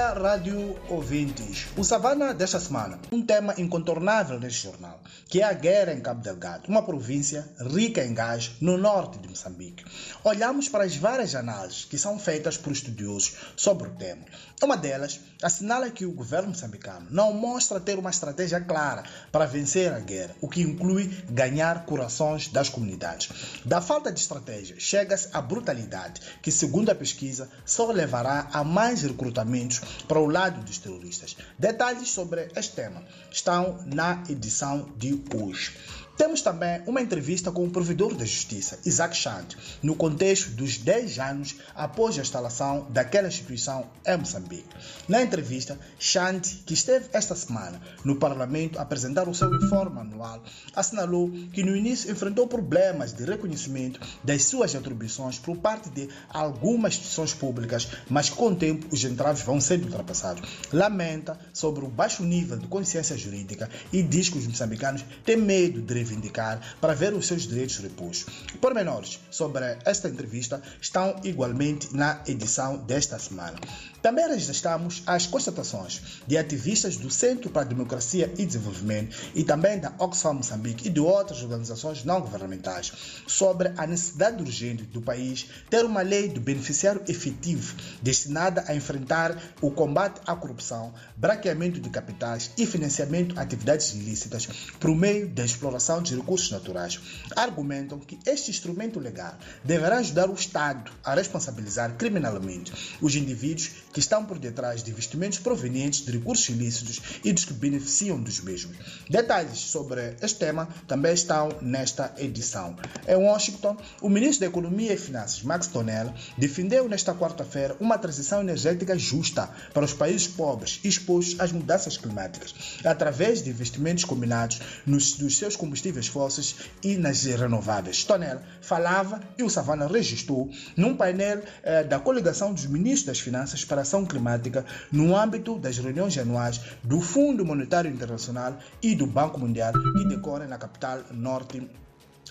dia, rádio ouvintes. O Savana desta semana, um tema incontornável neste jornal, que é a guerra em Cabo Delgado, uma província rica em gás no norte de Moçambique. Olhamos para as várias análises que são feitas por estudiosos sobre o tema. Uma delas assinala que o governo moçambicano não mostra ter uma estratégia clara para vencer a guerra, o que inclui ganhar corações das comunidades. Da falta de estratégia, chega-se à brutalidade, que, segundo a pesquisa, só levará a mais recrutamentos para o lado dos terroristas. Detalhes sobre este tema estão na edição de hoje. Temos também uma entrevista com o provedor da justiça, Isaac Chant, no contexto dos 10 anos após a instalação daquela instituição em Moçambique. Na entrevista, Chant, que esteve esta semana no Parlamento a apresentar o seu informe anual, assinalou que no início enfrentou problemas de reconhecimento das suas atribuições por parte de algumas instituições públicas, mas com o tempo os entraves vão sendo ultrapassados. Lamenta sobre o baixo nível de consciência jurídica e diz que os moçambicanos têm medo de reivindicar para ver os seus direitos repostos. Pormenores sobre esta entrevista estão igualmente na edição desta semana. Também registramos as constatações de ativistas do Centro para a Democracia e Desenvolvimento e também da Oxfam Moçambique e de outras organizações não governamentais sobre a necessidade urgente do país ter uma lei do beneficiário efetivo destinada a enfrentar o combate à corrupção, branqueamento de capitais e financiamento a atividades ilícitas por meio da exploração de recursos naturais. Argumentam que este instrumento legal deverá ajudar o Estado a responsabilizar criminalmente os indivíduos que estão por detrás de investimentos provenientes de recursos ilícitos e dos que beneficiam dos mesmos. Detalhes sobre este tema também estão nesta edição. Em Washington, o ministro da Economia e Finanças, Max Tonel, defendeu nesta quarta-feira uma transição energética justa para os países pobres expostos às mudanças climáticas, através de investimentos combinados nos, seus combustíveis fósseis e nas renováveis. Tonel falava e o Savana registrou num painel eh, da coligação dos ministros das Finanças para Ação Climática no âmbito das reuniões anuais do Fundo Monetário Internacional e do Banco Mundial que decorrem na capital norte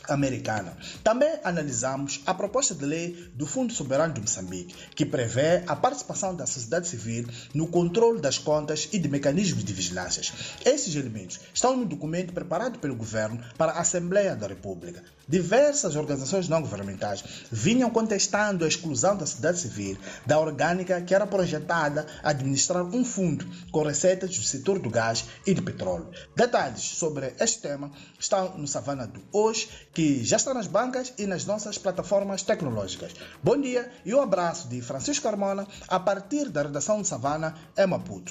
americana. Também analisamos a proposta de lei do Fundo Soberano de Moçambique, que prevê a participação da sociedade civil no controle das contas e de mecanismos de vigilância. Esses elementos estão no documento preparado pelo governo para a Assembleia da República. Diversas organizações não governamentais vinham contestando a exclusão da sociedade civil da orgânica que era projetada administrar um fundo com receitas do setor do gás e do petróleo. Detalhes sobre este tema estão no Savana do hoje, que já está nas bancas e nas nossas plataformas tecnológicas. Bom dia e um abraço de Francisco Carmona a partir da redação de Savana, em Maputo.